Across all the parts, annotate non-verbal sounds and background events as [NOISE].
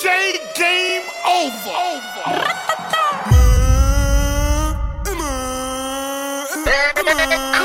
DJ Game Over. over. [LAUGHS]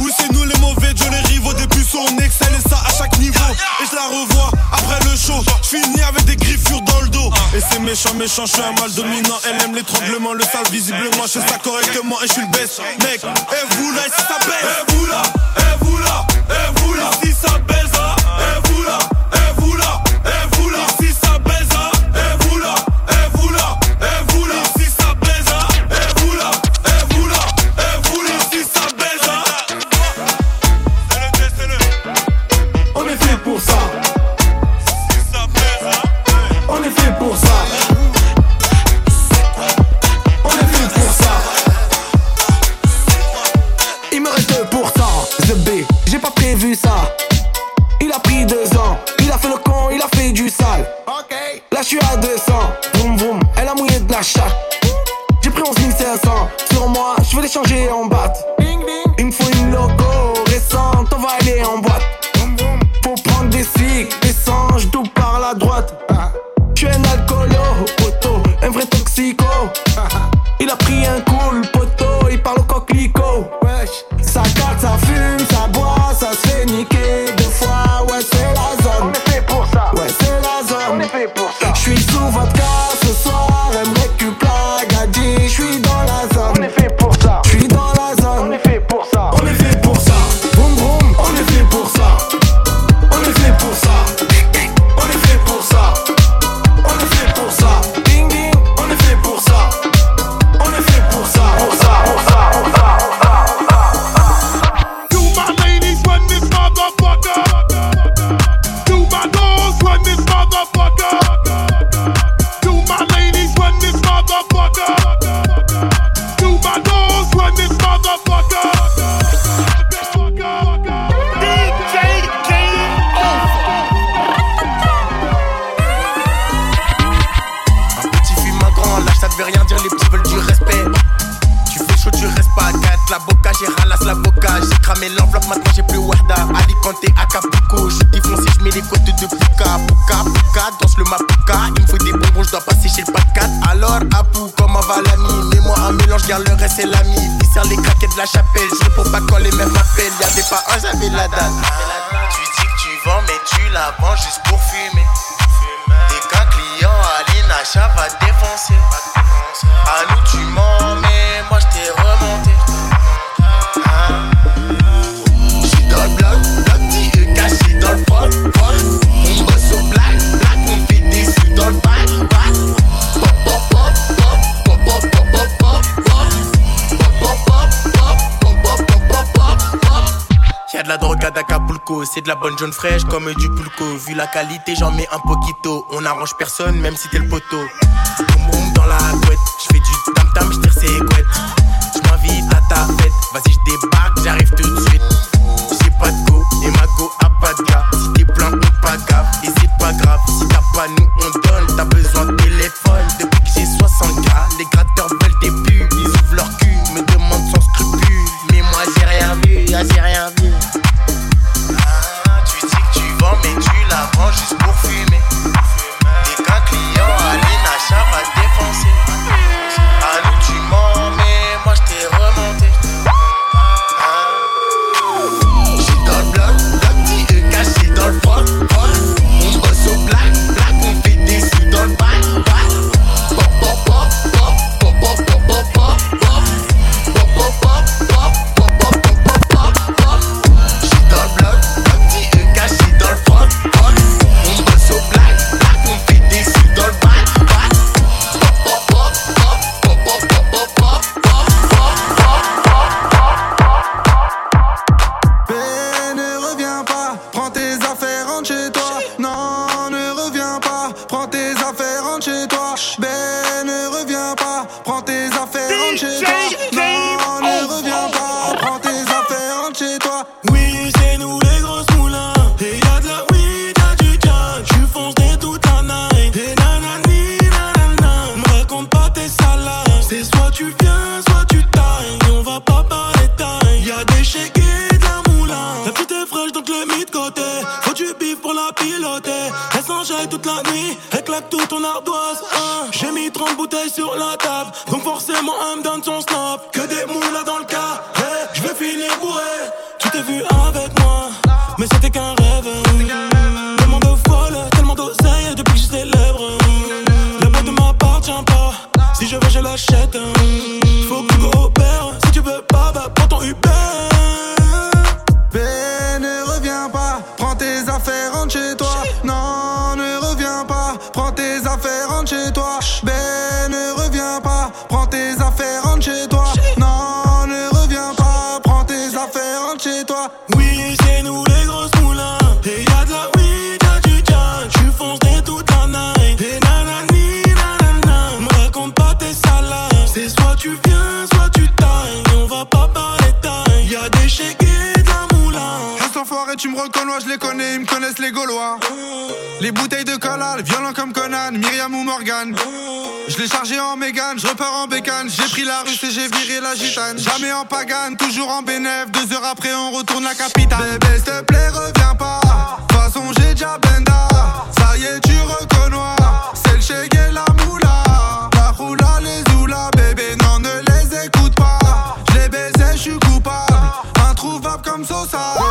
Où c'est nous les mauvais, Dieu les rivaux. Des puceaux, on excelle et ça à chaque niveau. Et je la revois après le show. Je finis avec des griffures dans le dos. Et c'est méchant, méchant, je suis un mal dominant. Elle aime l'étranglement, le sale visiblement. Je fais ça correctement et je suis le best. Mec, et vous là, si ça baisse Et vous là, et vous là, et vous là, si ça baisse l'ami, il sert les craquettes de la chapelle. Je pour pas coller même m'appelle, y'avait pas un, j'avais la dalle. Tu dis que tu vends, mais tu la vends juste pour fumer. Dès qu'un client à l'INACHA va défoncer, à nous tu mens, mais C'est de la bonne jaune fraîche comme du pulco. Vu la qualité, j'en mets un poquito. On arrange personne, même si t'es le poteau. Boum boum dans la couette. rentré dans Hein. J'ai mis 30 bouteilles sur la table, donc forcément, elle me donne son J'ai pris la rue et j'ai viré la gitane. Jamais en pagane, toujours en bénéf. Deux heures après, on retourne la capitale. Bébé, s'il te plaît, reviens pas. De façon, j'ai déjà benda. Ça y est, tu reconnois. C'est le chèque et la moula. La roula, les oula, bébé, non, ne les écoute pas. Je les baisais, je suis coupable. Introuvable comme Sosa.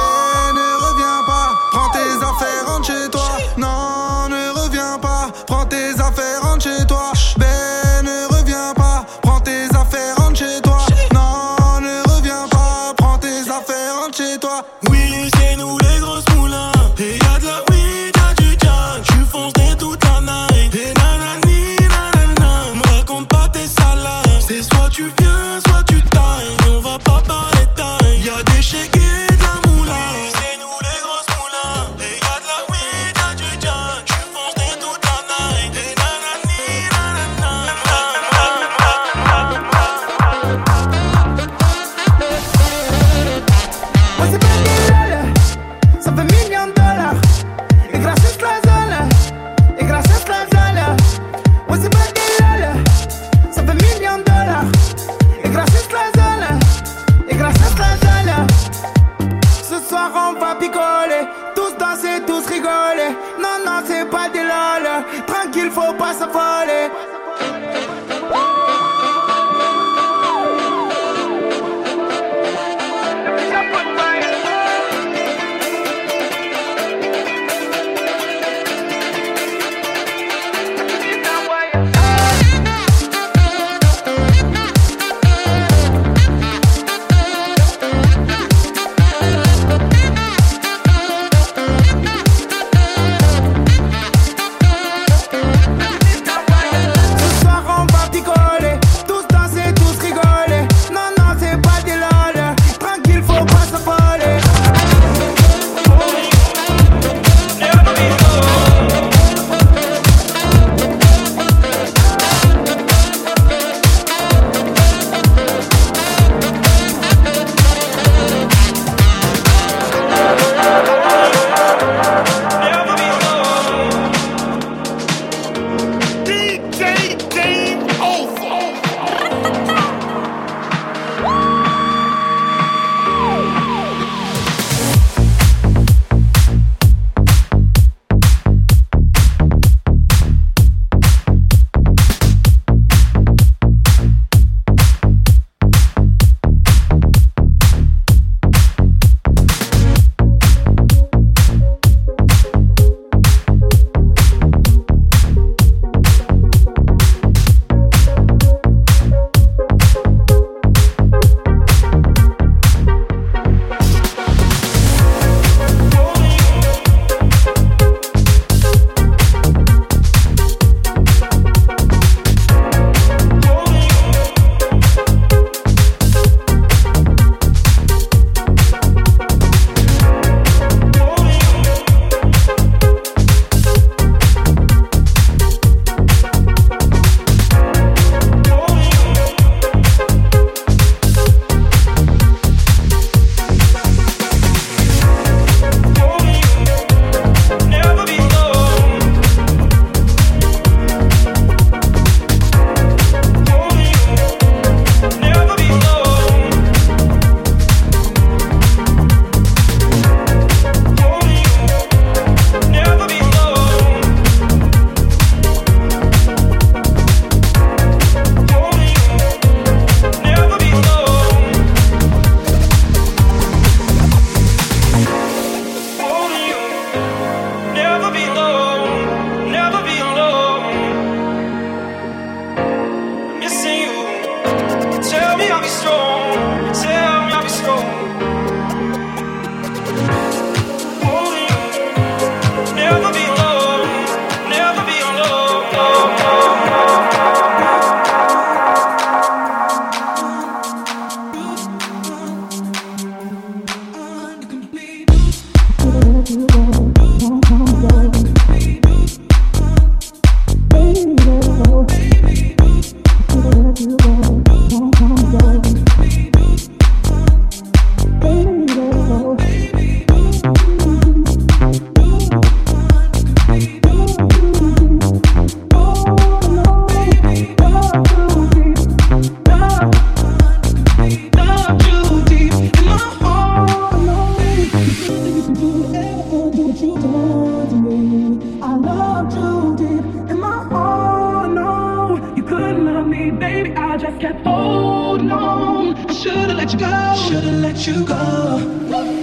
baby, I just kept holding on. I should've let you go. Should've let you go.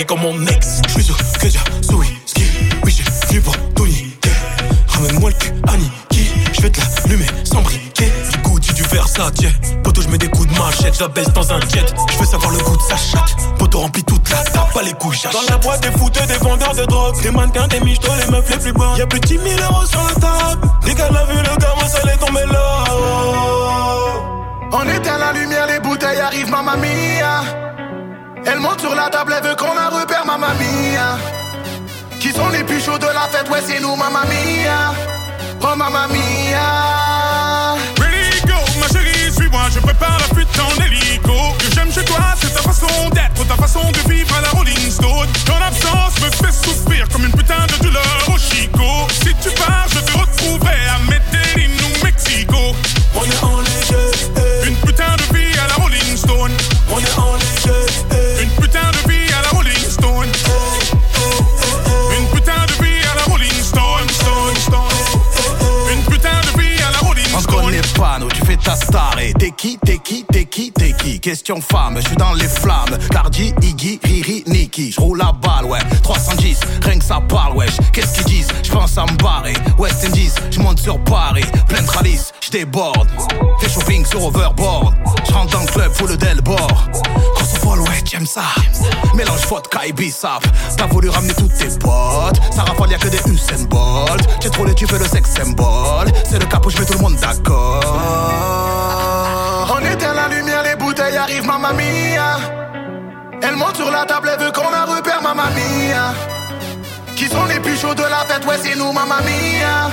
porque como me qui, t'es qui, t'es qui, t'es qui Question femme, je suis dans les flammes. Cardi, Iggy, Riri, Nikki Je roule la balle, ouais, 310 Rien que ça parle, wesh, qu'est-ce qu'ils disent? Je pense à me barrer, West Indies Je monte sur Paris, plein de ralice, je déborde. Fais shopping sur overboard. Je rentre dans le club, full d'Elbord Quand ça vole, ouais, j'aime ça. Mélange vodka et bissap. T'as voulu ramener toutes tes potes. Ça rafale, y'a que des Usain Bolt. J'ai trop les tu fais le sex symbole. C'est le cap où je mets tout le monde d'accord On éteint la lumière, les bouteilles arrivent, mamma mia. Elle monte sur la table, elle veut qu'on la repère, mamma mia. Qui sont les plus chauds de la fête, ouais, c'est nous, mamma mia.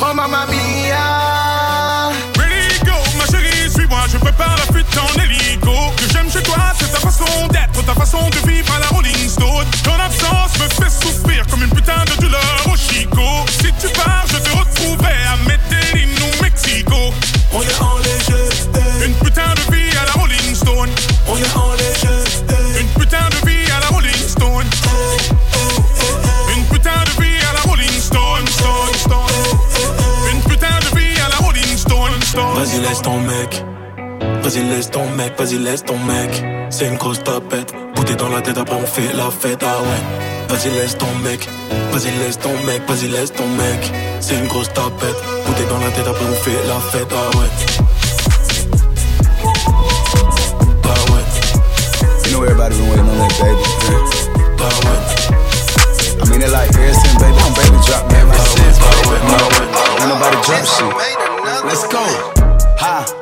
Oh, mamma mia. Ready, go, ma chérie, suis-moi, je prépare la fuite en hélico. Que j'aime chez toi, c'est ta façon d'être, ta façon de vivre à la Rolling Stone. Ton absence me fait souffrir comme une putain de douleur au chico. Si tu pars, je te retrouverai à Medellin ou Mexico. On est en laisse ton mec. Vas-y laisse ton mec, vas-y laisse ton mec. C'est une grosse tapette. Bouteille dans la tête après on fait la fête. Ah ouais. Vas-y laisse ton mec. Vas-y laisse ton mec, vas-y laisse ton mec. C'est une grosse tapette. Bouteille dans la tête après on fait la fête. Ah ouais. Ah ouais. You know everybody's been waiting on that baby. Ah ouais. I mean, it like ever since baby, on baby drop, man. My shit's Ain't nobody drop shit. Let's go. 哈。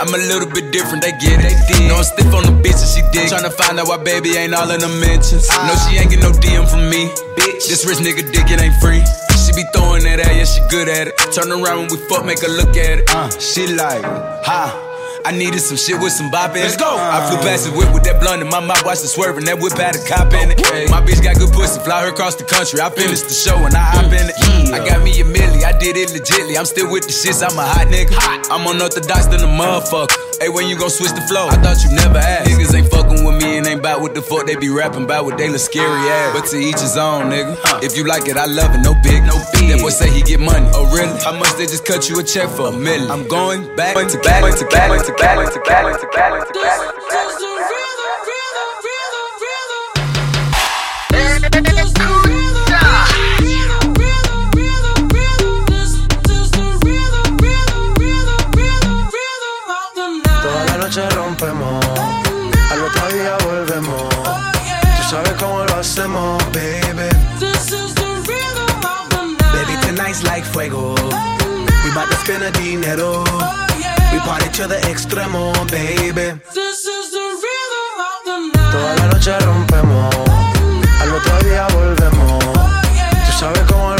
I'm a little bit different, they get it. No, I'm stiff on the bitch and she dig. Tryna find out why baby ain't all in the mentions. No, she ain't get no DM from me. Bitch, this rich nigga dick, it ain't free. She be throwing that at, yeah, she good at it. Turn around when we fuck, make her look at it. Uh, she like, ha. I needed some shit with some bop in it. Let's go. I flew past the whip with that blunt in my mouth, watched it swerving. That whip had a cop in it. My bitch got good pussy, fly her across the country. I finished the show and I hop in it. I got me a milli, I did it legitly. I'm still with the shits, I'm a hot nigga. I'm unorthodox than a motherfucker. Hey, when you gon' switch the flow? I thought you never asked. Niggas ain't fucking with me and ain't bout what the fuck they be rapping about what they look scary ass. But to each his own, nigga. If you like it, I love it, no big, no big. That boy say he get money. Oh, really? How much they just cut you a check for? A million. I'm going back to Cali, to Cali, to Cali, to Cali, to Cali, to Cali. gana dinero. Oh, yeah. Mi party de extremo, baby. This is the rhythm of the night. Toda la noche rompemos, al otro día volvemos. Oh, yeah. Tú sabes cómo lo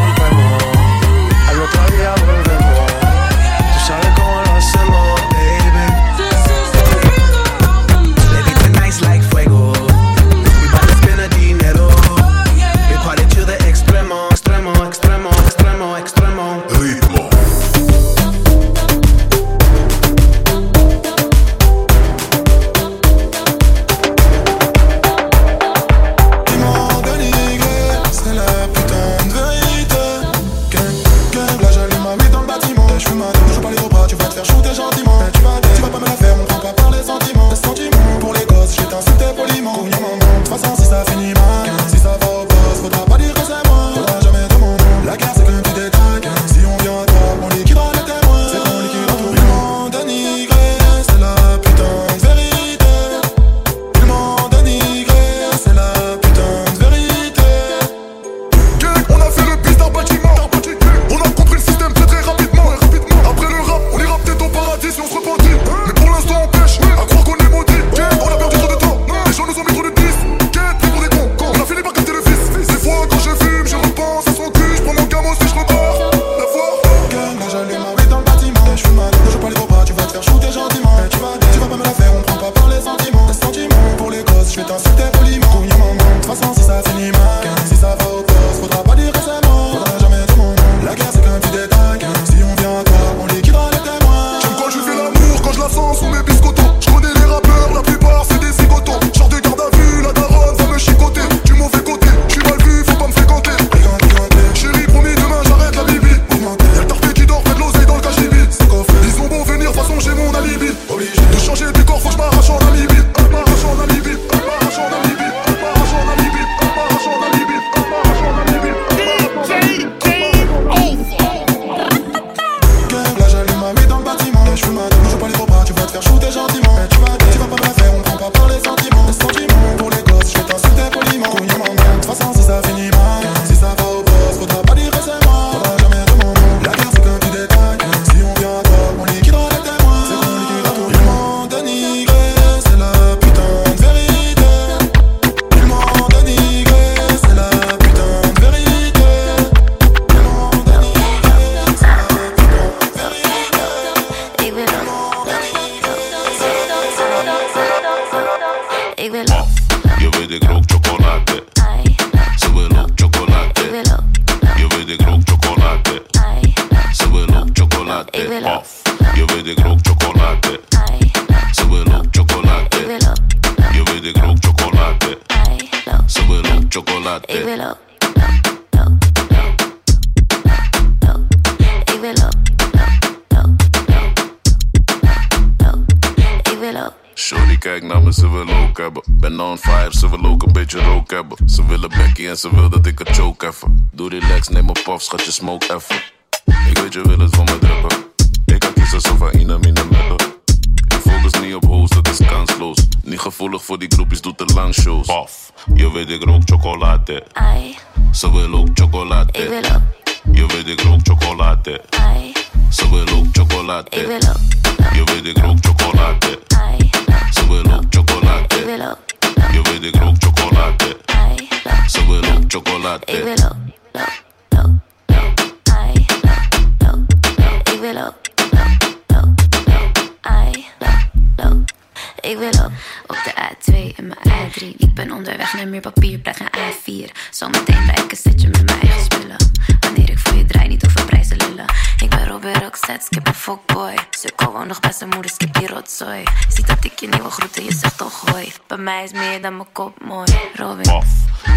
Bij zijn moeder, skip die rotzooi. Ziet dat ik je nieuwe groeten, je zegt toch gooi. Bij mij is meer dan mijn kop mooi. Robin, Paf,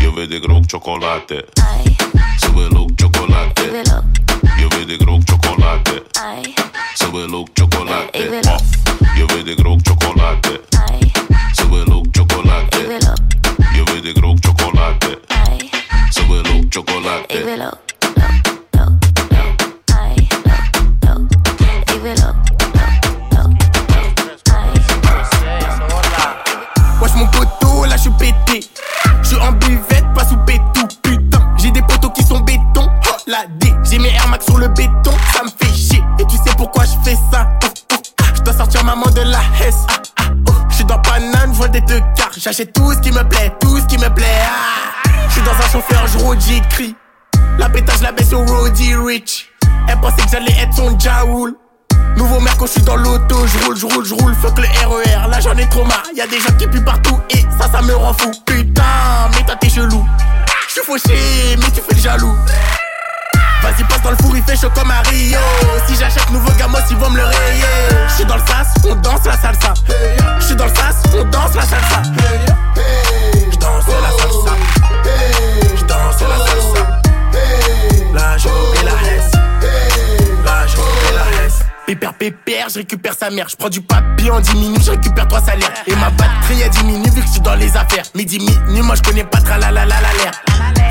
je weet ik rook chocolade. Ze wil ook chocolade. ik wil op. Je weet ik rook chocolade. Ai, Ze wil ook chocolade. Ik wil Paf, je weet ik rook chocolade. Ze wil ook chocolade. ik wil op. Je weet ik rook chocolade. Ze wil ook chocolade. Ik wil op. sur le béton. Ça me fait chier. Et tu sais pourquoi je fais ça? Oh, oh, Je dois sortir maman de la Hesse. Ah, oh, je suis dans Paname, je des deux quarts. J'achète tout ce qui me plaît, tout ce qui me plaît. Ah, je suis dans un chauffeur, je rôde, j'écris. La pétage, la baisse au Roddy Rich. Elle pensait que j'allais être son Jaoul. Nouveau quand je suis dans l'auto, je roule, je roule, je roule, fuck le RER, là j'en ai trop marre, y a des gens qui puent partout et ça ça me rend fou. Putain, mais toi t'es chelou. Je suis fauché, mais tu fais le jaloux. Vas-y passe dans le four, il fait chaud comme à Rio. Si j'achète nouveau gamos, ils vont me le rayer. Je suis dans le sas, on danse la salsa. Je suis dans le sas, on danse la salsa. Je danse la salsa. Je danse la salsa. Là je la hesse. Là je la hesse. Pépère, pépère, je récupère sa mère. Je prends du papier en 10 minutes, je récupère trois salaires. Et ma batterie a diminue vu que je suis dans les affaires. Midi, minuit, moi je connais pas tra la la la la l'air.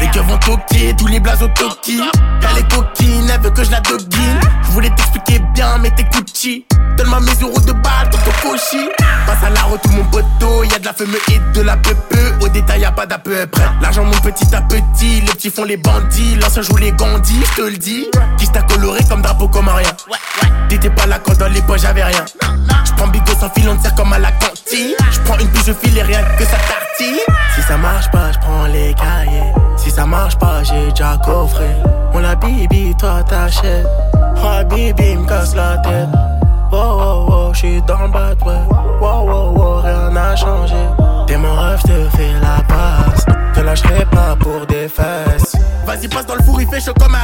Les gueux vont toquer, tous les blazes au toki. Y'a les coquines, elle veut que je la doguine. Je voulais t'expliquer bien, mais t'es Gucci. Donne-moi mes euros de balle, ton cochi. Passe à la route, mon poteau. Y'a de la fumée et de la peu Au détail, y'a pas d'à peu près. L'argent monte petit à petit. Les petits font les bandits. L'ancien joue les gandis, je te le dis. Qui t'a coloré comme drapeau comme un rien. T'étais pas là quand dans les poches j'avais rien. J'prends bigot sans fil, on te sert comme à la cantine. J'prends une bouche, je file et rien que ça Si ça marche pas, j'prends les cahiers. Si ça marche pas, j'ai déjà coffré. On la bibi, toi t'achètes. Oh, bibi, me casse la tête. Wow, wow, wow, j'suis dans le bad, ouais. Wow, wow, wow, rien n'a changé. T'es mon rêve, te fais la passe. Te lâcherai pas pour des fesses. Vas-y, passe dans le four, il fait chaud comme à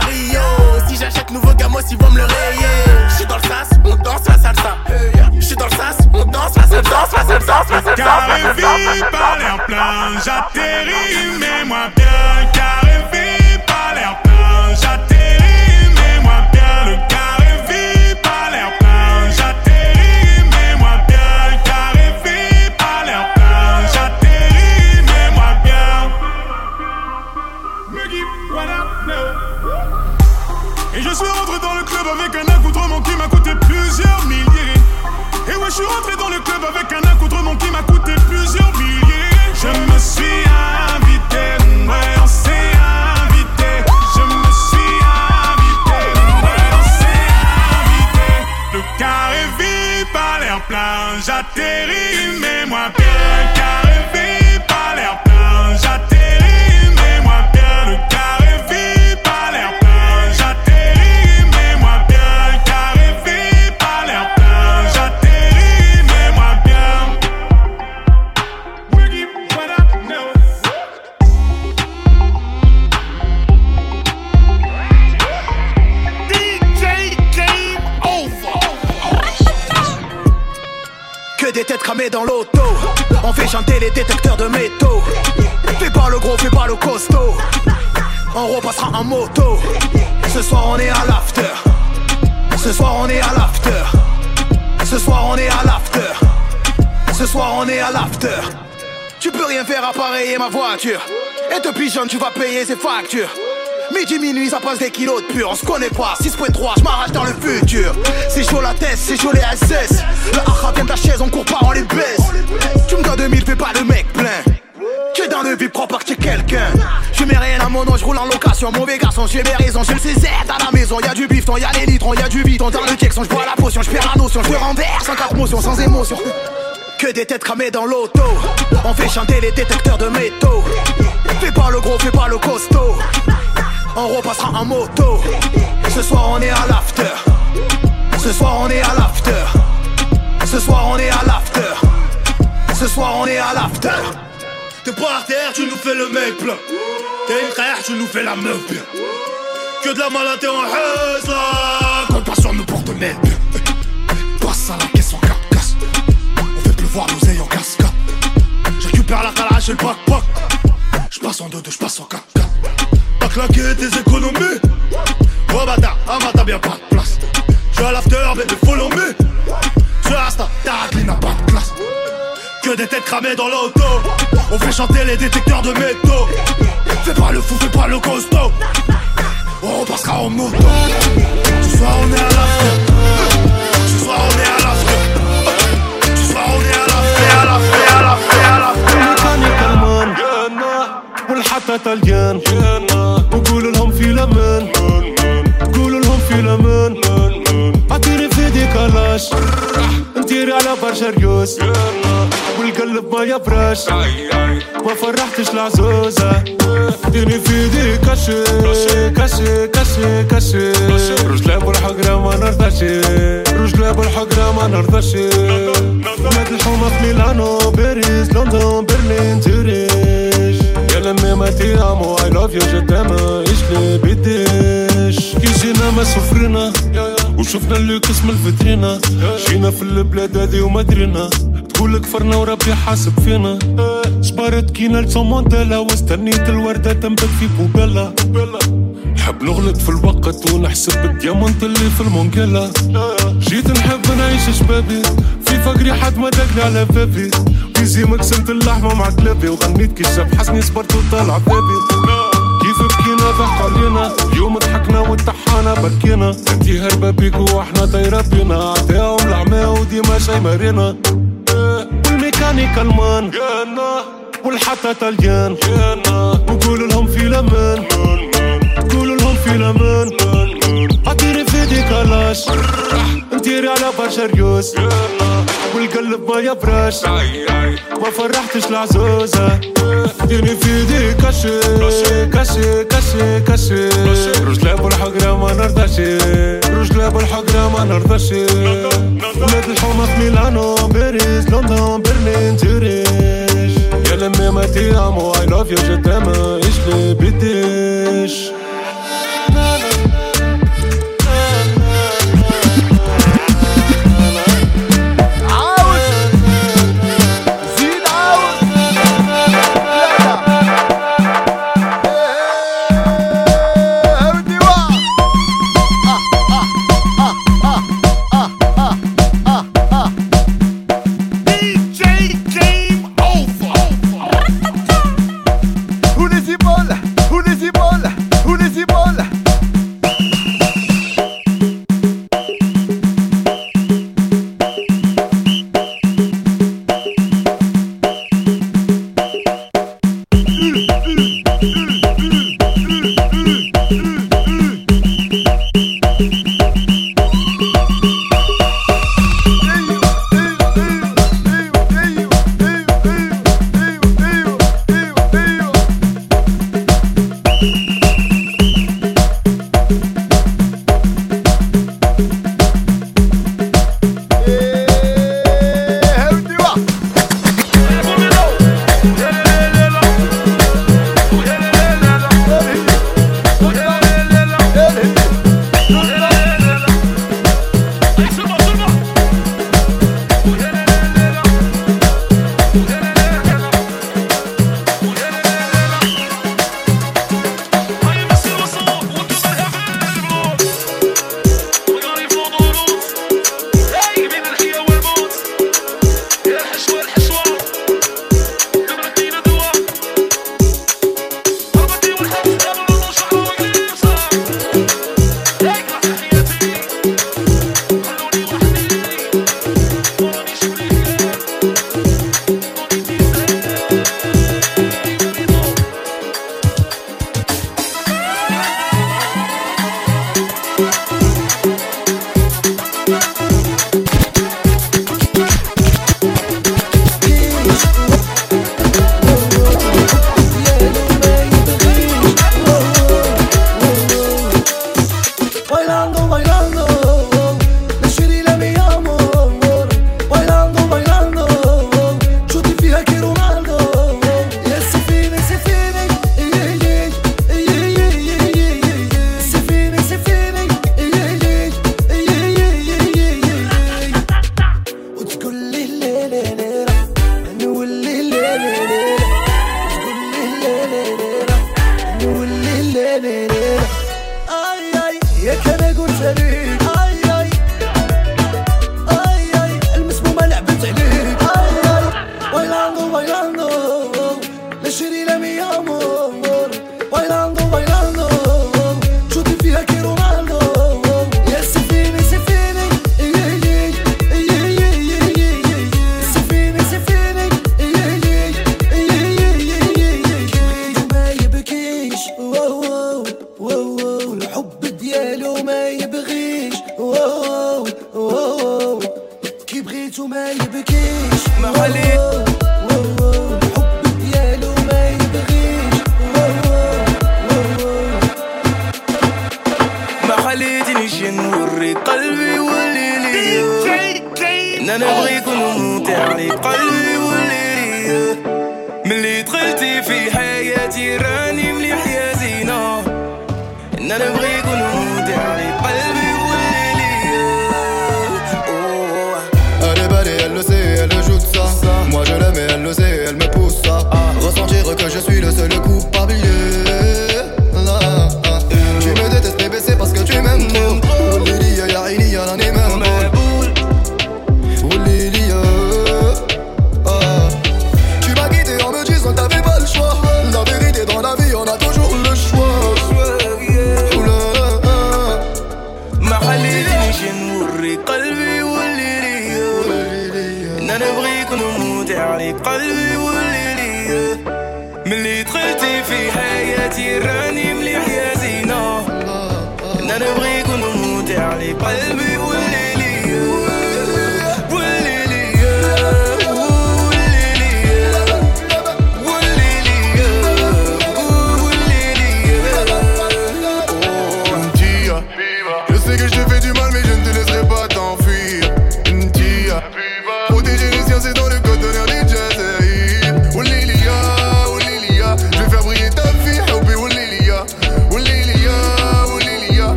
payer ses factures. Midi, minuit, ça passe des kilos de pur. On se connaît pas, 6.3, je m'arrache dans le futur. C'est chaud la tête, c'est chaud les SS. Le haha vient de la chaise, on court pas, on les baisse. Tu me dois 2000, fais pas le mec plein. Tu es dans le vide, prends pas que t'es quelqu'un. Je mets rien à mon nom, je roule en location. Mauvais garçon, j'ai mes raisons, j'ai le Césaire dans la maison. Y'a du bifton, y'a les litrons, y'a du bidon dans le Jackson. Je bois la potion, je perds la notion, je renverse sans quatre motions, sans émotion. Que des têtes cramées dans l'auto. On fait chanter les détecteurs de métaux. Fais pas le gros, fais pas le costaud. On repassera en moto. Ce soir on est à l'after. Ce soir on est à l'after. Ce soir on est à l'after. Ce soir on est à l'after. T'es par terre, tu nous fais le mec plein. T'es une frère, tu nous fais la meuf bien. Que de la malade, t'es en haise là. Compassion nous porte mec bien. Pleuvoir l'oseille. Je récupère la calage et le pack-pack. J'passe en 2-2, j'passe en 4-4. T'as claqué tes économies. Oh bâtard, ah bah bien pas de place. J'suis à l'after, baby, follow me. Sur Insta, ta n'a pas de classe. Que des têtes cramées dans l'auto. On fait chanter les détecteurs de métaux. Fais pas le fou, fais pas le costaud. On repassera en moto. Ce soir on est à l'after. Ce soir on est à والحطة طليان وقول لهم في الامان قول لهم في الامان عطيني في كلاش نديري على برشا ريوس. والقلب ما يبرش. ما فرحتش العزوزة اديني في ايدي كاشي كاشي كاشي كاشي رجلي بالحقرة ما نرضاش. رجلي بالحقرة ما نرضاش. مات الحومة في ميلانو باريس لندن برلين زوريش ما تي امو اي لاف يو جو تام اشلي بيديش كي جينا ما سفرنا وشفنا اللوكس من الفترينا جينا في البلاد هذي وما درينا تقول كفرنا وربي حاسب فينا جبرت كينا لسومونتالا واستنيت الوردة تنبت في بوبيلا نحب نغلط في الوقت ونحسب الديامونت اللي في المونجيلا جيت نحب نعيش شبابي فقري حد ما دقني على بابي بيزي مقسمت اللحمة مع كلابي وغنيت كي شاب حسني صبرت وطلع بابي كيف بكينا ضحك علينا. اليوم ضحكنا واتحانا بركينا انتي هربة بيك وإحنا طايرة بينا. عطاهم العمى وديما شي مارينا والميكانيك ألمان. والحطة طليان. وقول لهم في الأمان. قول لهم في الأمان. عادي كلاش. مدير على برشا ريوس والقلب ما يبراش ما فرحتش العزوزة ديني في دي كاشي كاشي كاشي كاشي رجلة بالحقرة ما نرضاش. رجلة بالحقرة ما نرضاش. ولاد الحومة في ميلانو باريس لندن برلين زيريش يا لمي ما تي امو اي لاف يو جو ما إيش لي بديش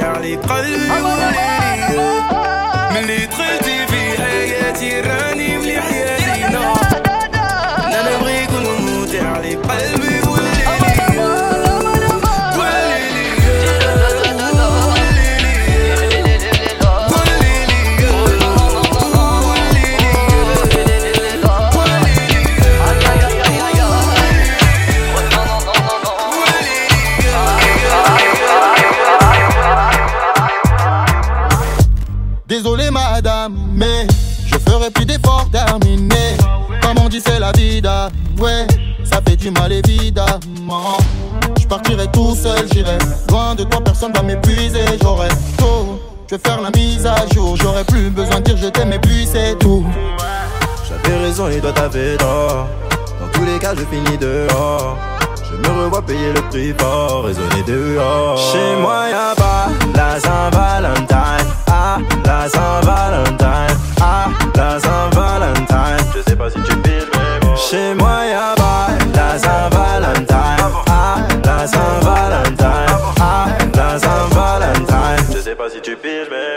vers les préludes. t'aime et puis c'est tout. J'avais raison et toi t'avais tort. Dans tous les cas, je finis dehors. Je me revois payer le prix fort, raisonner dehors. Chez moi, y'a pas la Saint-Valentin. Ah, la Saint-Valentin. Ah, la Saint-Valentin. Je sais pas si tu piles, mais bon. Chez moi, y'a pas la Saint-Valentin. Ah, la Saint-Valentin. Ah, la Saint-Valentin. Je sais pas si tu piles, mais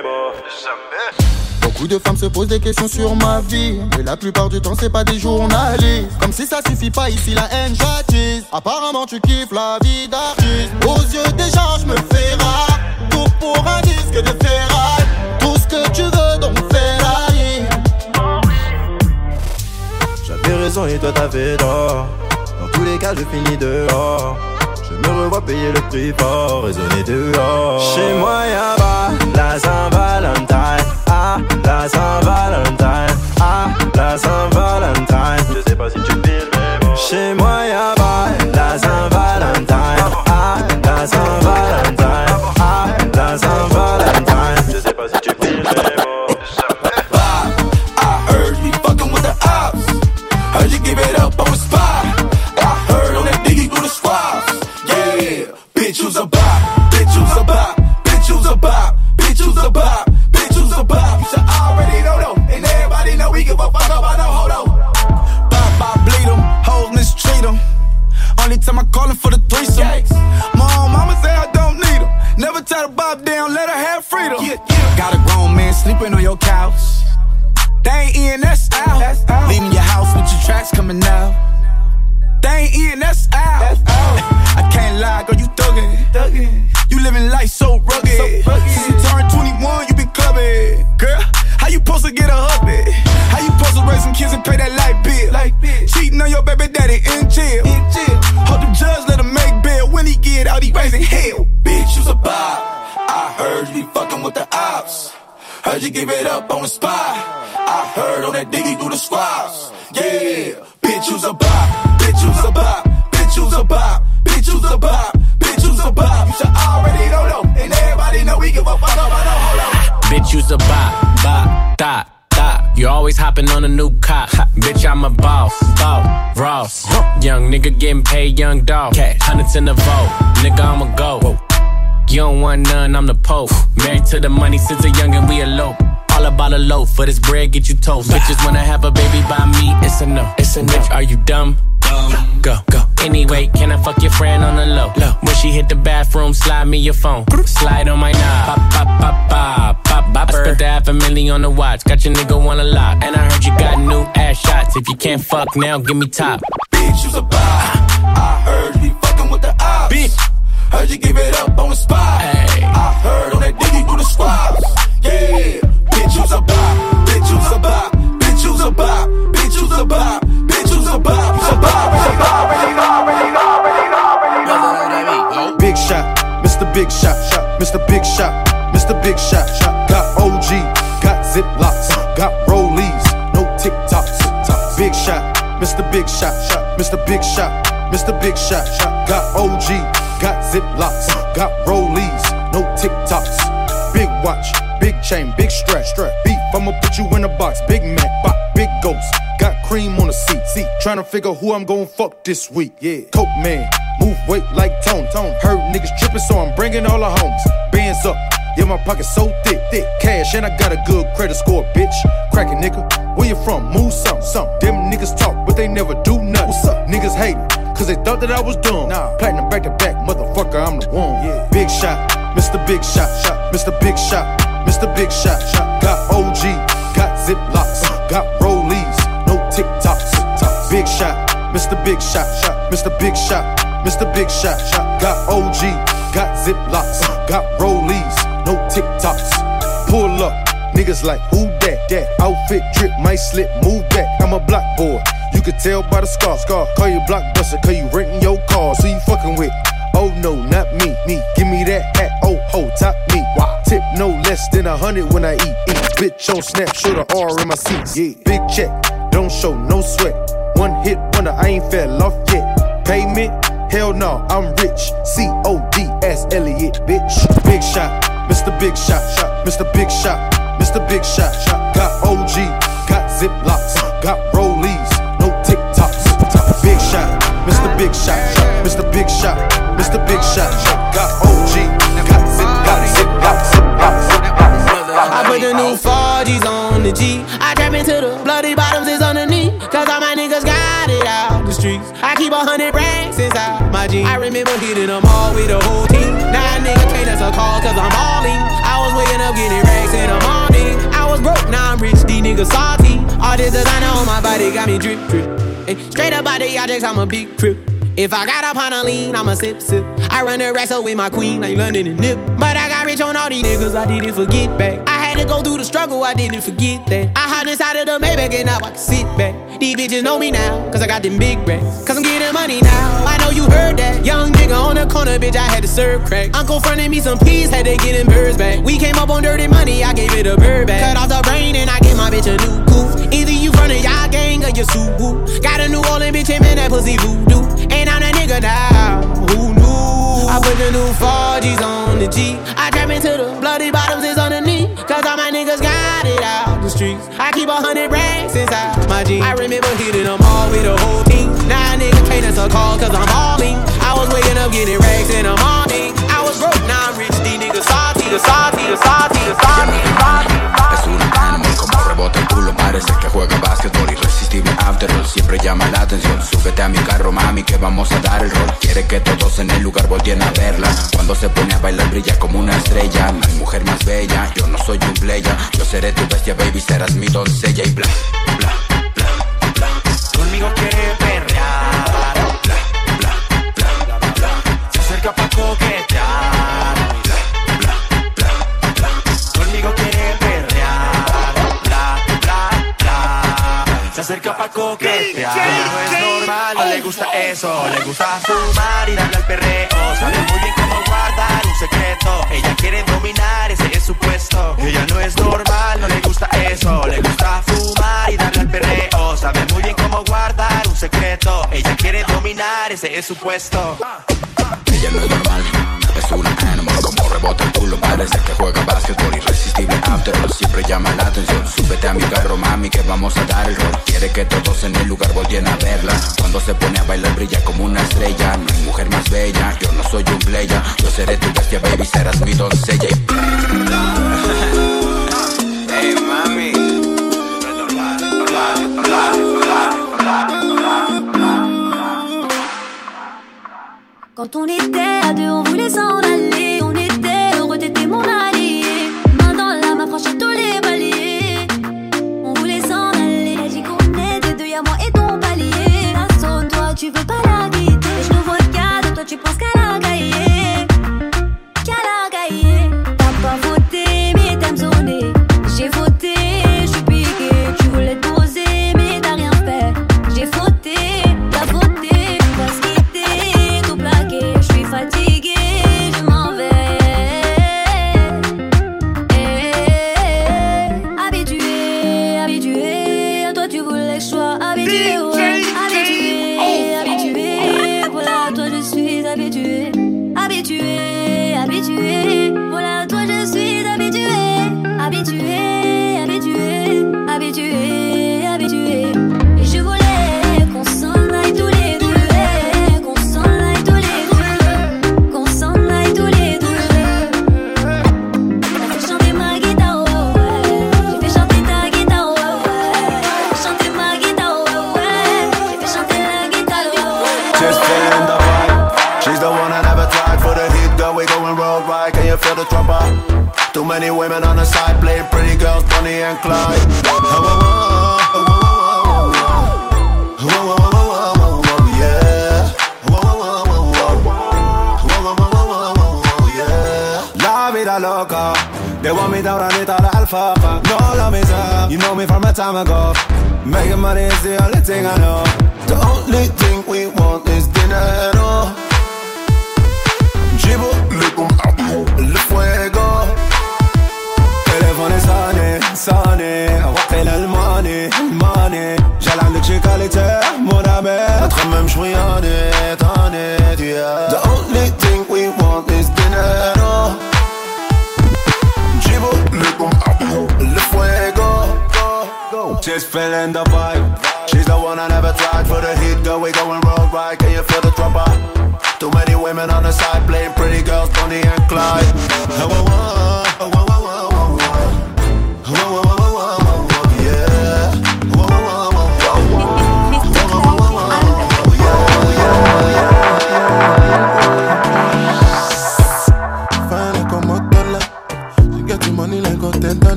Beaucoup de femmes se posent des questions sur ma vie. Mais la plupart du temps, c'est pas des journalistes. Comme si ça suffit pas, ici la haine j'attise. Apparemment, tu kiffes la vie d'artiste. Aux yeux des gens, je me fais rare. Tout pour un disque de ferraille. Tout ce que tu veux, donc ferraille. J'avais raison et toi t'avais tort. Dans tous les cas, je finis dehors me revois payer le prix dehors. Chez moi y'a pas la Saint-Valentin, ah la Saint-Valentin, ah la Saint-Valentin. Je sais pas si tu piles. Chez moi y'a pas la Saint-Valentin, ah la Saint-Valentin, ah la Saint-Valentin. Je sais pas si tu piles. getting paid, young dog. Cash. Hundreds in the vault, nigga, I'ma go. Whoa. You don't want none, I'm the Pope. Married to the money since a youngin', we elope. All about a loaf, for this bread get you toast. Bah. Bitches wanna have a baby by me, it's a no. It's a no. Bitch, are you dumb? Dumb. Go, go. Anyway, can I fuck your friend on the low? low? When she hit the bathroom, slide me your phone. Slide on my knob. Pop, pop, pop, pop, pop, bopper. I spent the half a million on the watch. Got your nigga wanna lock. And I heard you got new ass shots. If you can't fuck now, give me top. Bitch, you's a bop. I heard he fucking with the ops. Bitch. Heard you give it up on the spot. Hey. I heard on that diggy through the squats. Yeah. Bitch, you's a bop. Bitch, you's a bop. Bitch, you's a bop. Bitch, you's a bop. Bitch, you's a bop. You's a bop. You's a bop. Big shot, Mr. Big Shot, shot, Mr. Big Shot, Mr. Big Shot, shot. Got OG, got Ziplocs, Big Shot, Mr. Big Shot. Got OG, got Ziplocs, got Rollies, no TikToks. Big watch, big chain, big strap, strap. Beef, I'ma put you in a box. Big Mac, bop, big ghost. Got cream on the seat, seat. Trying to figure who I'm gon' fuck this week. Yeah, Coke man, move weight like Tone. Tone. Heard niggas tripping, so I'm bringing all the homes. Bands up, yeah, my pocket so thick, thick. Cash, and I got a good credit score, bitch. Crackin' nigga, where you from? Move some, some. Them niggas talk, but they never do nothing. What's up? Niggas hate cause they thought that I was dumb. Nah. Platinum back to back, motherfucker, I'm the one. Yeah. Big shot, Mr. Big Shot, shot, Mr. Big Shot, Mr. Big Shot, shot. Got OG, got Ziplocs, uh. got Rollies, no TikToks. Big shot, Mr. Big Shot, shot, Mr. Big Shot, Mr. Big Shot, shot. Got OG, got Ziplocs, uh. got Rollies, no TikToks. Pull up, niggas like who that? Outfit drip, might slip, move back. I'm a block boy. You could tell by the scar, scar. Call you blockbuster, cause you renting your car. So you fucking with. Oh no, not me, me. Give me that hat, oh ho, top me. Wow. Tip no less than a hundred when I eat. eat. Bitch on snap, show the R in my seats. Yeah. Big check, don't show no sweat. One hit wonder, I ain't fell off yet. Payment, hell no, I'm rich. C O D S Elliot, bitch. Big shot, Mr. Big Shot, shot, Mr. Big Shot, Mr. Big Shot. Got OG, got Ziplocs, got Rollies, no TikToks. Big shot, Mr. Big Shot, Mr. Big Shot, Mr. Big Shot. Got OG, got Zip, got Zip, got Ziplocs. I put the new 4G's on the G. I trap into the bloody bottoms is underneath. Cause all my niggas got it out the streets. I keep a hundred racks inside my jeans. I remember hitting them all with the whole team. Now a nigga can't answer call cause I'm balling. I was waking up getting racks in the morning. Was broke, now I'm rich, these niggas salty. All this designer on my body got me drip, drip. Straight up out the objects, I'm a big crip. If I got up on a lean, I'ma sip, sip. I run the racks with my queen, I like London and Nip. But I rich on all these niggas, I didn't forget back. I had to go through the struggle, I didn't forget that. I hide inside of the Maybach and now I can sit back. These bitches know me now, cause I got them big racks. Cause I'm getting money now, I know you heard that. Young nigga on the corner, bitch, I had to serve crack. Uncle fronted me some peas, had to get them birds back. We came up on dirty money, I gave it a bird back. Cut off the brain and I gave my bitch a new coupe. Either you front of y'all gang or you Subaru. Got a New Orleans bitch, and man, that pussy voodoo. I keep a hundred racks inside my jeans. I remember hitting them all with a whole team. Now a nigga can't answer call cause I'm balling. I was waking up getting racks in the morning. Llama la atención. Súbete a mi carro mami que vamos a dar el rol. Quiere que todos en el lugar volteen a verla. Cuando se pone a bailar brilla como una estrella. No hay mujer más bella Yo no soy un playa Yo seré tu bestia baby Serás mi doncella y bla bla bla bla. Conmigo quiere perrear. bla bla bla bla bla. Se acerca pa' coquetear. Acerca pa' coquetear. No es normal, no le gusta eso. Le gusta fumar y darle al perreo. Sabe muy bien cómo guardar un secreto. Ella quiere dominar, ese es su puesto. Ella no es normal, no le gusta eso. Le gusta fumar y darle al perreo. Sabe muy bien cómo guardar un secreto. Ella quiere dominar, ese es su puesto. Ella no es normal, es una animal Como rebota el culo, parece que juega básquetbol Irresistible afterall, siempre llama la atención. Súbete a mi carro, mami, que vamos a dar el rol. Quiere que todos en el lugar volteen a verla. Cuando se pone a bailar brilla como una estrella. No hay mujer más bella, yo no soy un playa. Yo seré tu bestia, baby, serás mi doncella. Y Quand on était à deux, on voulait s'en aller.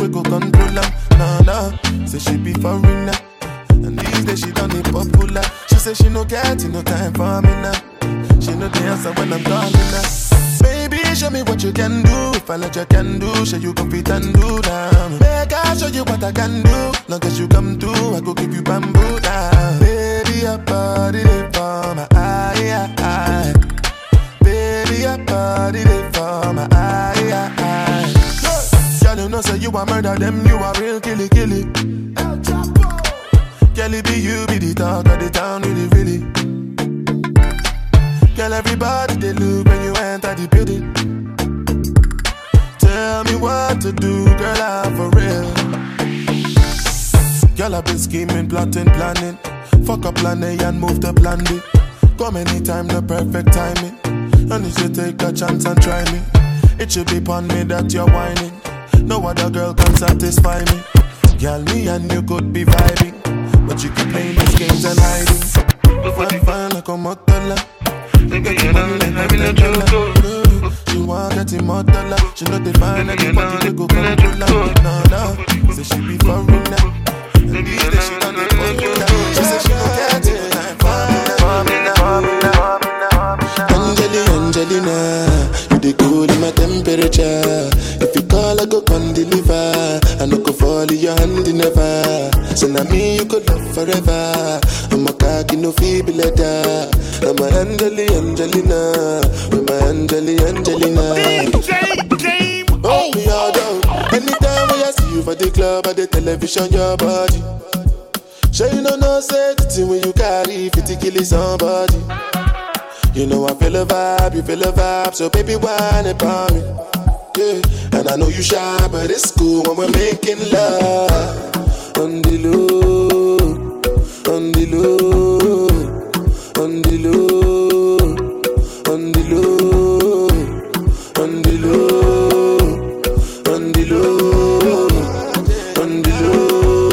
We go control her. Nah nah, say she be foreigner. And these days she done it popular. She say she no get no time for me now. She no the answer when I'm calling her. Baby, show me what you can do. If I let you can do, show you fit and do now. Make I show you what I can do. Long as you come through, I go give you bamboo now. Baby, your body they for my eye, eye. Baby, your body they for my eye, eye, you know say you a murder them, you a real killy killy. It be you be the talk of the town, really, really. Girl, everybody they look when you enter the building. Tell me what to do, girl, I'm for real. Girl, I've been scheming, plotting, planning. Fuck up plan A and move to plan B. Come anytime, the perfect timing. And if you take a chance and try me. It should be upon me that you're whining. No other girl can satisfy me. Girl, me and you could be vibing. But you keep playing these games and hiding. Fine, fine like a. Mm, you like dollar. She want get him more dollar. She know they find anybody they go control her. No, no. Say she be foreign now. And these days she done it popular. She say she no get it time for me now. For me now, for me now, for me now. Angelina, Angelina, you the cool in my temperature. Go come deliver. I no go fall in your hand never. So now me you could love forever. I'm a cocky no feeble letter. I'm a Angelina, Angelina, with my Angelina, Angelina. Oh, me all down. Anytime when I see you for the club or the television, your body. Sure you know no say the thing when you carry 50 kill somebody. You know I feel a vibe, you feel a vibe, so baby whine about me yeah. And I know you shy, but it's cool when we're making love. On the low, on the low, on the low, on the low, on the low, on the low, on the low,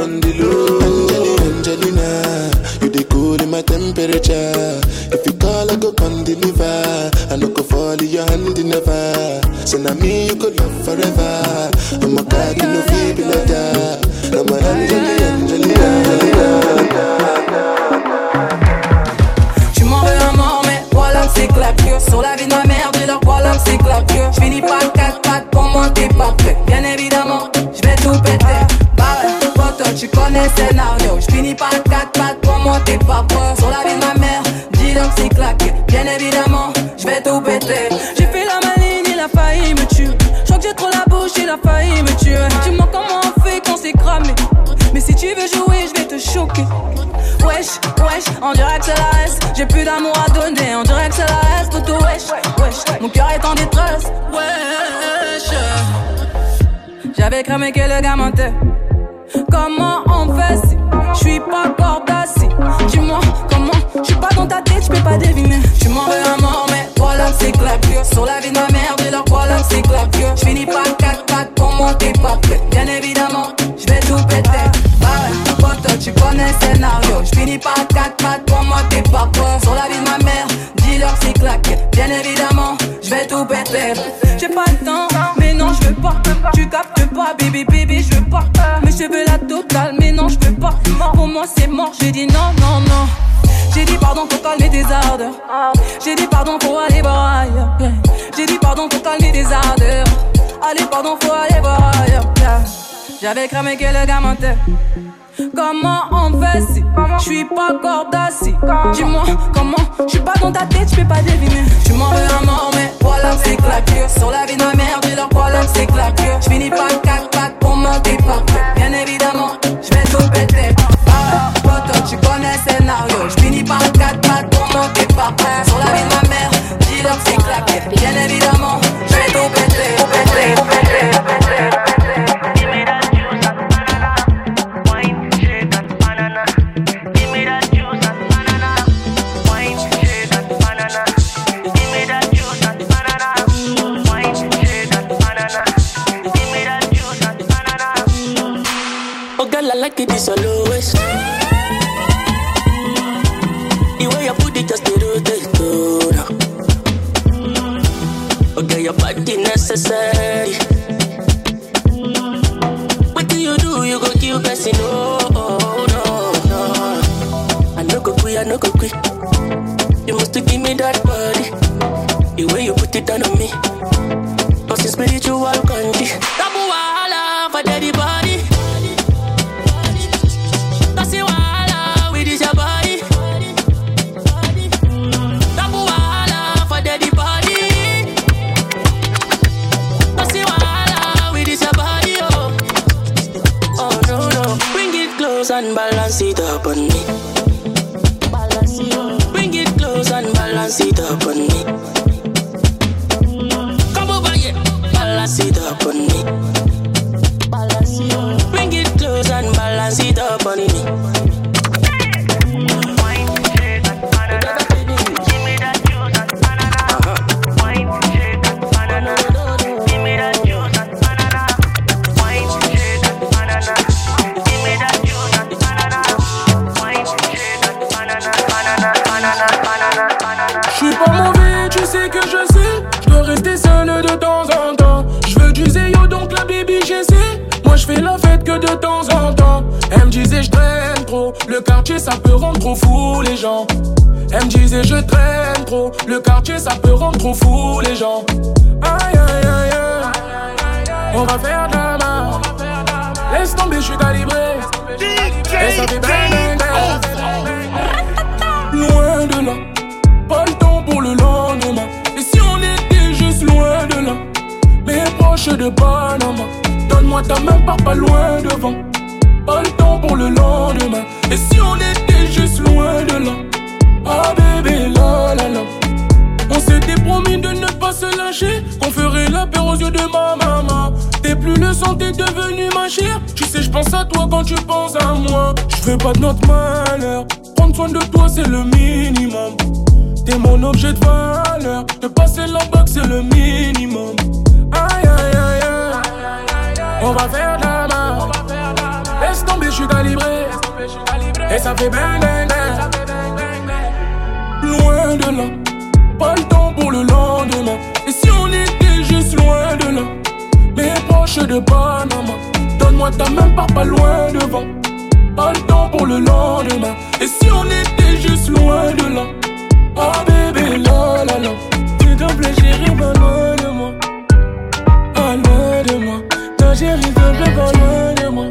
on the low. Angelina, Angelina, you the cool in my temperature. If you call, I go come deliver. I know Tu m'en veux un mort, mais voilà que c'est clapieux. Sur la vie de ma mère, dis leur voilà que c'est clapieux. J'finis pas le 4 pattes, pour moi t'es prêt. Bien évidemment, j'vais tout péter. Bah ouais, pote, tu connais le scénario. J'finis pas le 4 pattes, pour moi t'es pas prêt. Sur la vie de ma mère, dis leur que c'est claqué. Bien évidemment, tu veux jouer, je vais te choquer. Wesh, wesh, on dirait que c'est la S. J'ai plus d'amour à donner, on dirait que c'est la S. Toto, wesh, wesh, mon cœur est en détresse. Wesh, j'avais cramé que le gars mentait. Comment on fait si je suis pas cordassi Dis-moi comment, je suis pas dans ta tête, je peux pas deviner. Tu m'en veux un mort, mais voilà c'est clapieux. Sur la vie de ma mère, dis leur voilà c'est clapieux. Je finis pas 4 pattes pour moi, t'es pas prêt. Bien évidemment, connais scénario. Je finis pas 4 pattes pour moi, t'es pas prêt. Sur la vie de ma mère, dis-leur c'est claqué. Bien évidemment, je vais tout péter. J'ai pas le temps, mais non, je veux pas. Tu captes pas, baby, baby, je veux pas. Mais je veux la totale, mais non, je veux pas. Pour moi, c'est mort, j'ai dit non, non, non. J'ai dit pardon pour calmer tes ardeurs. J'ai dit pardon pour aller voir ailleurs. J'ai dit pardon pour calmer tes ardeurs. Allez, pardon, faut aller voir ailleurs. J'avais cramé que le gars mentait. Comment on fait si je suis pas cordassi Dis-moi comment, je suis pas dans ta tête, je peux pas deviner. Tu m'en veux un mort, mais voilà c'est clapieux. Sur la vie de ma mère, dis leur que c'est clapieux. Je finis pas 4 pattes pour monter prêt. Bien évidemment, je vais tout péter. Ah, pote, tu connais le scénario. Je finis pas 4 pattes pour monter prêt. Sur la vie de ma mère, dis leur c'est clapieux. Bien évidemment, je vais péter. Tout péter, quand tu penses à moi. Je veux pas de notre malheur. Prendre soin de toi, c'est le minimum. T'es mon objet de valeur. De passer la boxe, c'est le minimum. Aïe, aïe, aïe, aïe. On va faire de la main. Laisse tomber, je suis calibré. Et ça fait bang, bang, bang. Loin de là. Pas le temps pour le lendemain. Et si on était juste loin de là? Mais proche de Panama Donne-moi ta main, pars pas loin devant. Pas le temps pour le lendemain. Et si on était juste loin de là? Ah bébé, la la la. S'il te plaît, chérie, pas loin de moi. Pas loin de moi. Ta chérie, s'il te plaît, pas loin de moi.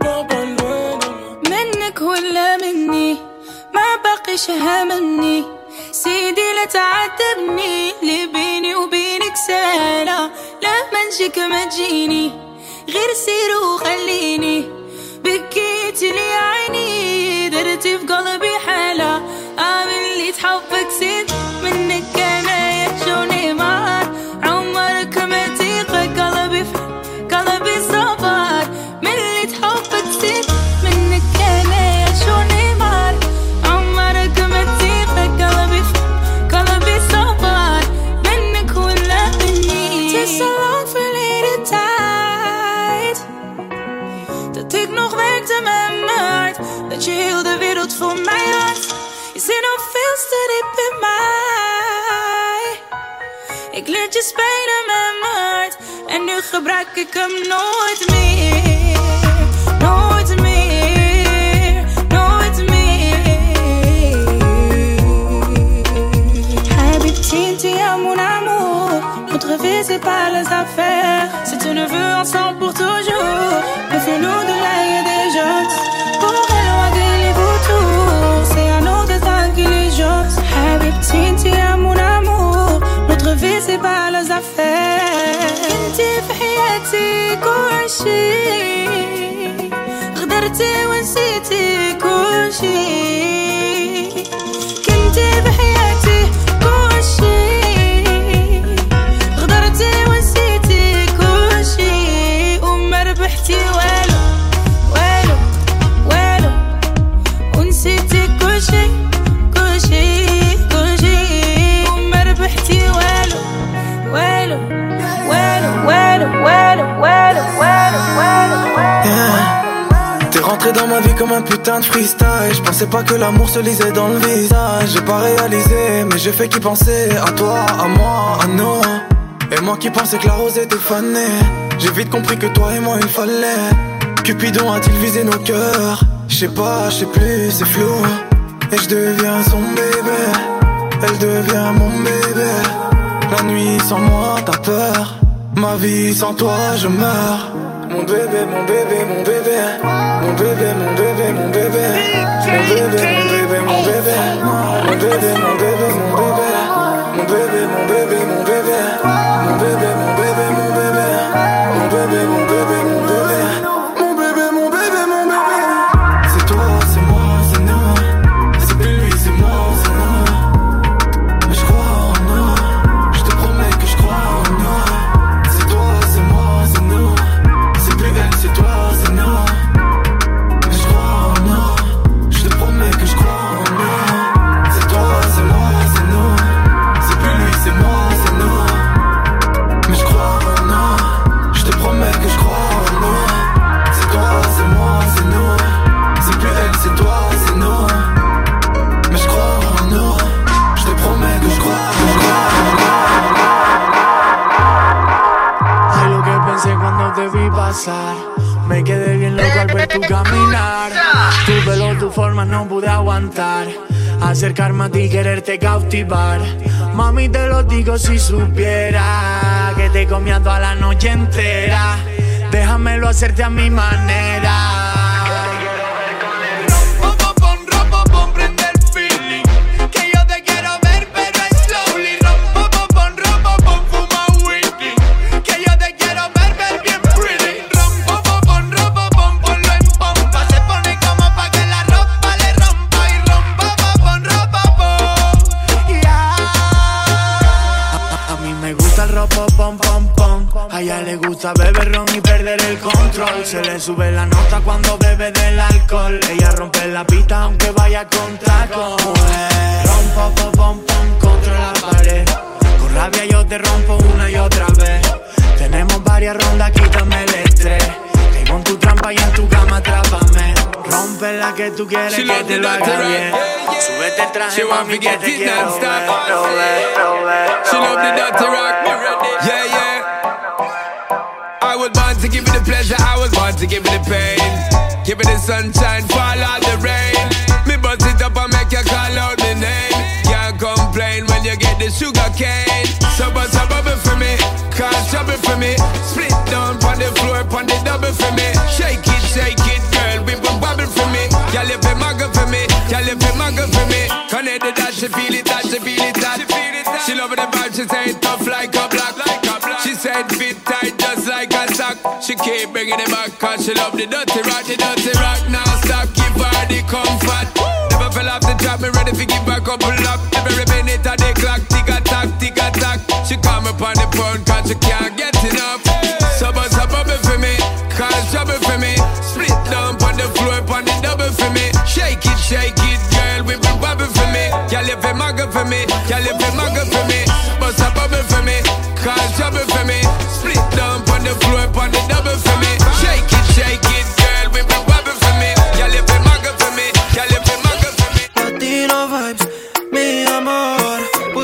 Pas, pas loin de moi. منك ولا مني ما بقيش هامني سيدي لا تعاتبني اللي بيني وبينك سهلة لما نجيك ما تجيني غير سير وخليني بكيت لي عيني درتي في قلبي حالة عامل اللي تحبك زيد Ik leer je spelen met mijn hart. En nu gebruik ik hem nooit meer. Nooit meer. Nooit meer. Habibti, ti à mon amour Notre vie c'est pas les affaires. Si tu ne veux ensemble pour toujours. Méfions-nous de l'ail city when city could she Je pensais pas que l'amour se lisait dans le visage. J'ai pas réalisé, mais j'ai fait qui pensait à toi, à moi, à nous. Et moi qui pensais que la rose était fanée. J'ai vite compris que toi et moi il fallait. Cupidon a-t-il visé nos cœurs? Je sais pas, je sais plus, c'est flou. Et je deviens son bébé. Elle devient mon bébé. La nuit sans moi, t'as peur. Ma vie sans toi, je meurs. Mon bébé, mon bébé, mon bébé. Mon bébé, mon bébé, mon bébé. Mon bébé, mon bébé, mon bébé. Mon bébé, mon bébé, mon bébé. Mon bébé, mon bébé, mon bébé. Mon bébé, mon bébé, mon bébé. Mon bébé, mon bébé, pude aguantar. Acercarme a ti, quererte cautivar. Mami, te lo digo si supiera que te comía toda la noche entera. Déjamelo hacerte a mi manera. Le sube la nota cuando bebe del alcohol. Ella rompe la pista aunque vaya con taco. Rompo pom pom pom contra la pared. Con rabia yo te rompo una y otra vez. Tenemos varias rondas, quítame el estrés. Tengo en tu trampa y en tu cama, atrápame. Rompe la que tú quieres She que te lo haga dirty bien. rock. Súbete el traje, She want mami, que te quiero ver. She love the dirty rock. Yeah, yeah. pleasure, I was born to give it the pain. Give it the sunshine, fall all the rain. Me bust it up and make you call out my name. Can't complain when you get the sugar cane. So bust a bubble for me, cause trouble for me. Split down on the floor, on the double for me. Shake it, shake it, girl, we will bubble for me. Y'all if it muggle for me, y'all if it muggle for me. Connect the that, she feel it, that, she feel it, that. She love the vibe, she say it tough like a block. She keep bringing it back cause she love the dirty rock, the dirty rock. Now stop, give her the comfort. Never fell off the track, me ready to give her a couple up. Every minute of the clock, tick a tack, tick a tack. She come up on the phone cause she can't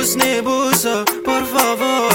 tus nebus, oh, por favor.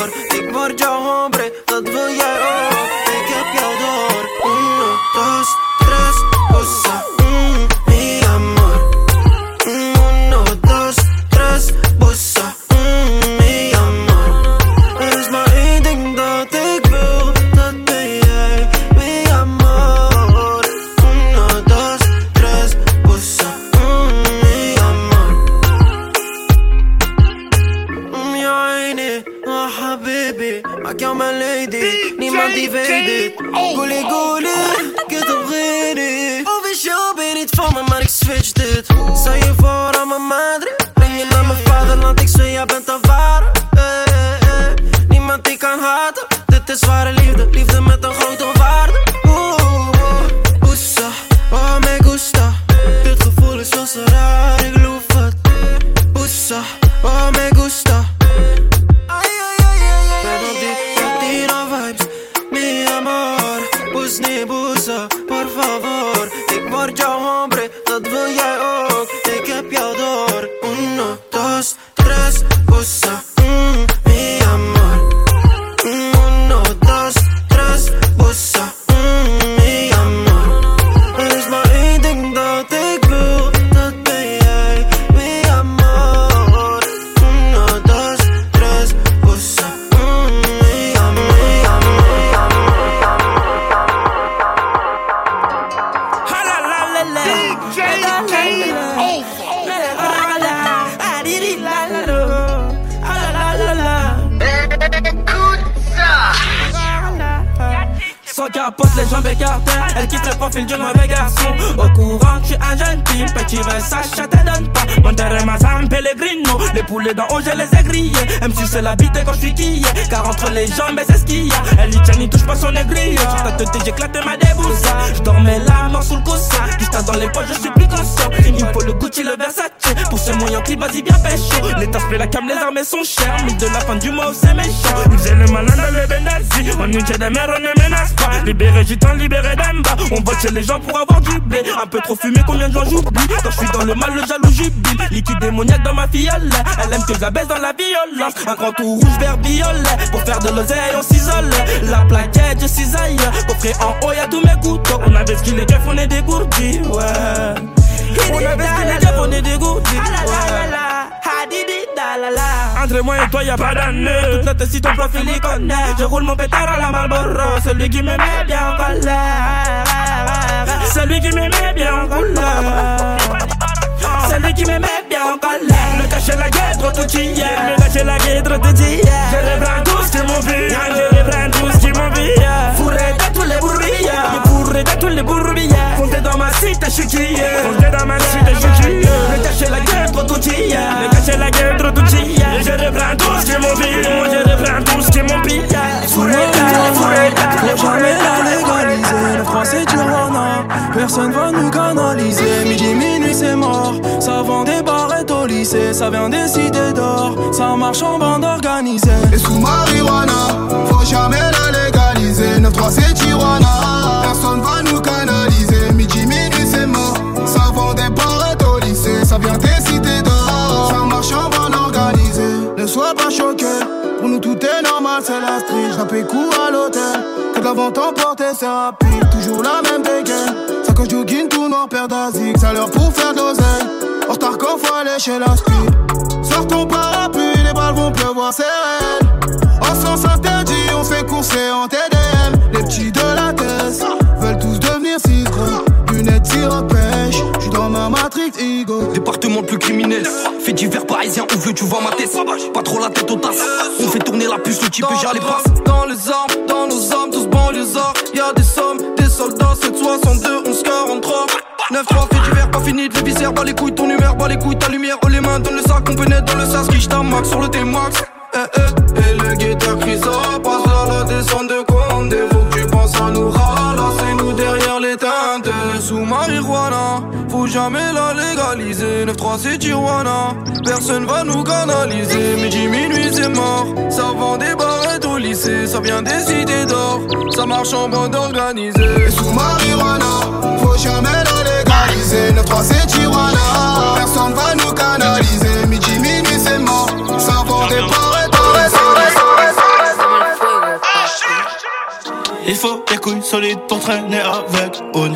L'état se la cam, les armées sont chères. Mais de la fin du mois, c'est méchant. Ils faisaient le malin dans le Benazzi On nous tient des mères, on ne menace pas. Libéré gitan, libéré d'Emba. On vote chez les gens pour avoir du blé. Un peu trop fumé, combien de gens j'oublie? Quand je suis dans le mal, le jaloux jubile Liquide démoniaque dans ma fiole Elle aime que je la baisse dans la violence. Un grand tout rouge, vert, violet. Pour faire de l'oseille, on s'isole. La plaquette, je cisaille. Coffret en haut, y'a tous mes couteaux. On avait ce qu'il est keufs, on est dégourdis, ouais. On avait ce qu'il est keufs, on est dégourdis, ouais entre moi et toi y'a pas d'année. Toute la tête si ton profil y connaît Je roule mon pétard à la Marlboro. Celui qui me met bien en colère Celui qui me met bien en colère celui qui me met bien en colère Le la guêtre, trop tout hier. Le la guêtre, tout hier Je ce qui Je tout ce qui m'oublie Fourré de tous les bourbilles Fourré de tous les bourbilles Comptez dans ma cité, je suis qui dans ma cité, je suis qui Le la guêtre, tout hier Le la guêtre, tout hier Je tout ce qui m'oublie Moi je tout ce qui m'oublie Fourré de, fourré de jamais la légaliser, le français du Rwanda. Personne va nous canaliser, midi minuit c'est mort. Ça vend des au lycée, ça vient des cités d'or. Ça marche en bande organisée. Et sous marijuana, faut jamais la légaliser. 9-3 c'est Tijuana, personne va nous canaliser. Midi minuit c'est mort, ça vend des barrettes au lycée Ça vient des cités d'or, ça marche en bande organisée. Ne sois pas choqué, pour nous tout est normal c'est la street. J'rappe coup à l'hôtel, que de l'avant emporté, c'est rapide. Toujours la même dégaine. Ça coche jogging, tout noir, paire d'asique. Ça leur pour faire d'oseille. Qu'on faut aller chez la speed. Sors ton parapluie, les balles vont pleuvoir, c'est réel. En sens interdit, on fait courser en TDM. Les petits de la tête veulent tous devenir si gros. Lunettes, tir à pêche. J'suis dans ma matrix ego. Département le plus criminel. Fait divers parisien, où veux tu vois ma tête Pas trop la tête au tasse. On fait tourner la puce, le type et les passe. Dans les armes, dans nos armes, tous banlieusards. Y'a des sommes, des soldats, 762, 11, 43. 9-3, fait divers, pas fini de les viscères. Bas les couilles, ton numéro, bas les couilles, ta lumière. Oh les mains dans le sac, on peut naître dans le sas. Qui max sur le T-Max. Eh, eh, et le guitare crie ça, passe là la descente de Condé. Faut que tu penses à nous ralasser, nous derrière les teintes. Sous marijuana, faut jamais la légaliser. 9-3 c'est Tijuana, personne va nous canaliser. Midi, minuit c'est mort, ça vend des barrettes au lycée. Ça vient des cités d'or, ça marche en bande organisée. Et sous marijuana, faut jamais la légaliser. 9-3 c'est Tijuana, personne va nous canaliser. Midi, minuit c'est mort, ça vend des barrettes au lycée. Il faut des couilles solides pour traîner avec On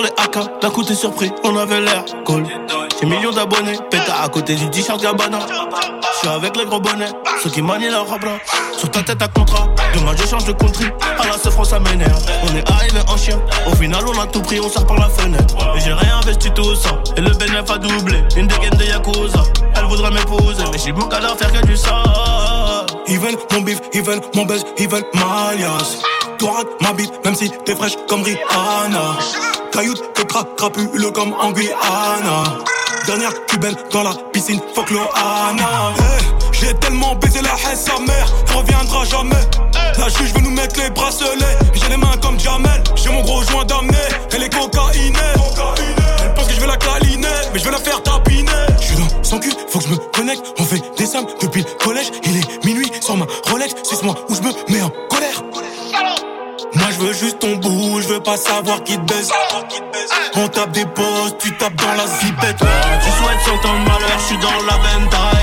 Les AK, d'un coup t'es surpris, on avait l'air cool. J'ai millions d'abonnés, pétard à côté du t-shirt Gabbana. J'suis avec les gros bonnets, ceux qui manient leur robe. Sur ta tête à contrat, demain je change de country. À la seule France ça m'énerve. On est arrivé en chien, au final on a tout pris, on sort par la fenêtre. Et j'ai réinvesti tout ça, et le bénéfice a doublé. Une dégaine de Yakuza, elle voudrait m'épouser, mais j'ai mon cadavre faire que du ça. Ils veulent mon bif, ils veulent mon buzz, ils veulent ma liasse. Toi ma bite, même si t'es fraîche comme Rihanna. Cailloute, t'es cra crapule comme en Guyana. Dernière cubaine dans la piscine, fuck Loana. Hey, J'ai tellement baisé la haine, sa mère, tu reviendras jamais. La juge veut nous mettre les bracelets, j'ai les mains comme Jamel. J'ai mon gros joint d'amener, elle est cocaïnée. Elle pense que je vais la câliner, mais je vais la faire tapiner. Je suis dans son cul, faut que je me connecte. On fait des sommes depuis le collège, il est minuit sur ma Rolex. C'est moi où je me mets en je veux juste ton bout, je veux pas savoir qui te baise. On tape des postes, tu tapes dans la zipette. Tu souhaites sur ton malheur, je suis dans la bentaille